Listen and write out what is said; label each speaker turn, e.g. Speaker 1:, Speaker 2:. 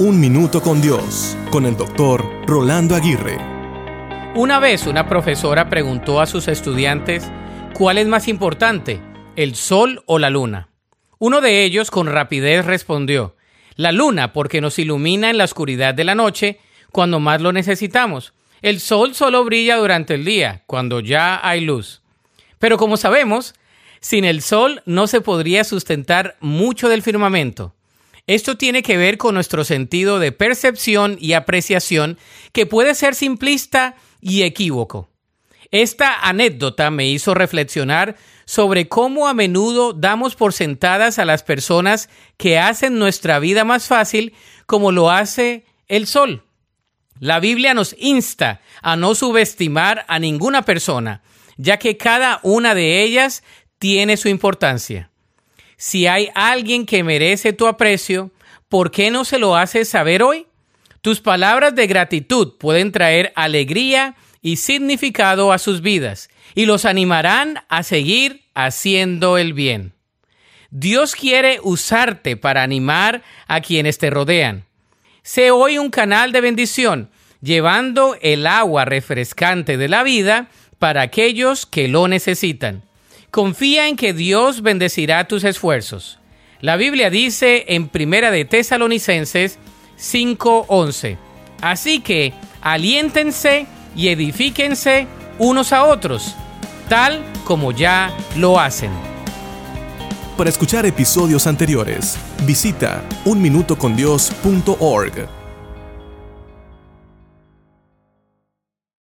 Speaker 1: Un Minuto con Dios, con el doctor Rolando Aguirre.
Speaker 2: Una vez una profesora preguntó a sus estudiantes cuál es más importante, el sol o la luna. Uno de ellos con rapidez respondió, la luna porque nos ilumina en la oscuridad de la noche cuando más lo necesitamos. El sol solo brilla durante el día, cuando ya hay luz. Pero como sabemos, sin el sol no se podría sustentar mucho del firmamento. Esto tiene que ver con nuestro sentido de percepción y apreciación que puede ser simplista y equívoco. Esta anécdota me hizo reflexionar sobre cómo a menudo damos por sentadas a las personas que hacen nuestra vida más fácil como lo hace el sol. La Biblia nos insta a no subestimar a ninguna persona, ya que cada una de ellas tiene su importancia. Si hay alguien que merece tu aprecio, ¿por qué no se lo haces saber hoy? Tus palabras de gratitud pueden traer alegría y significado a sus vidas y los animarán a seguir haciendo el bien. Dios quiere usarte para animar a quienes te rodean. Sé hoy un canal de bendición, llevando el agua refrescante de la vida para aquellos que lo necesitan. Confía en que Dios bendecirá tus esfuerzos. La Biblia dice en Primera de Tesalonicenses 5:11. Así que aliéntense y edifíquense unos a otros, tal como ya lo hacen.
Speaker 1: Para escuchar episodios anteriores, visita unminutocondios.org.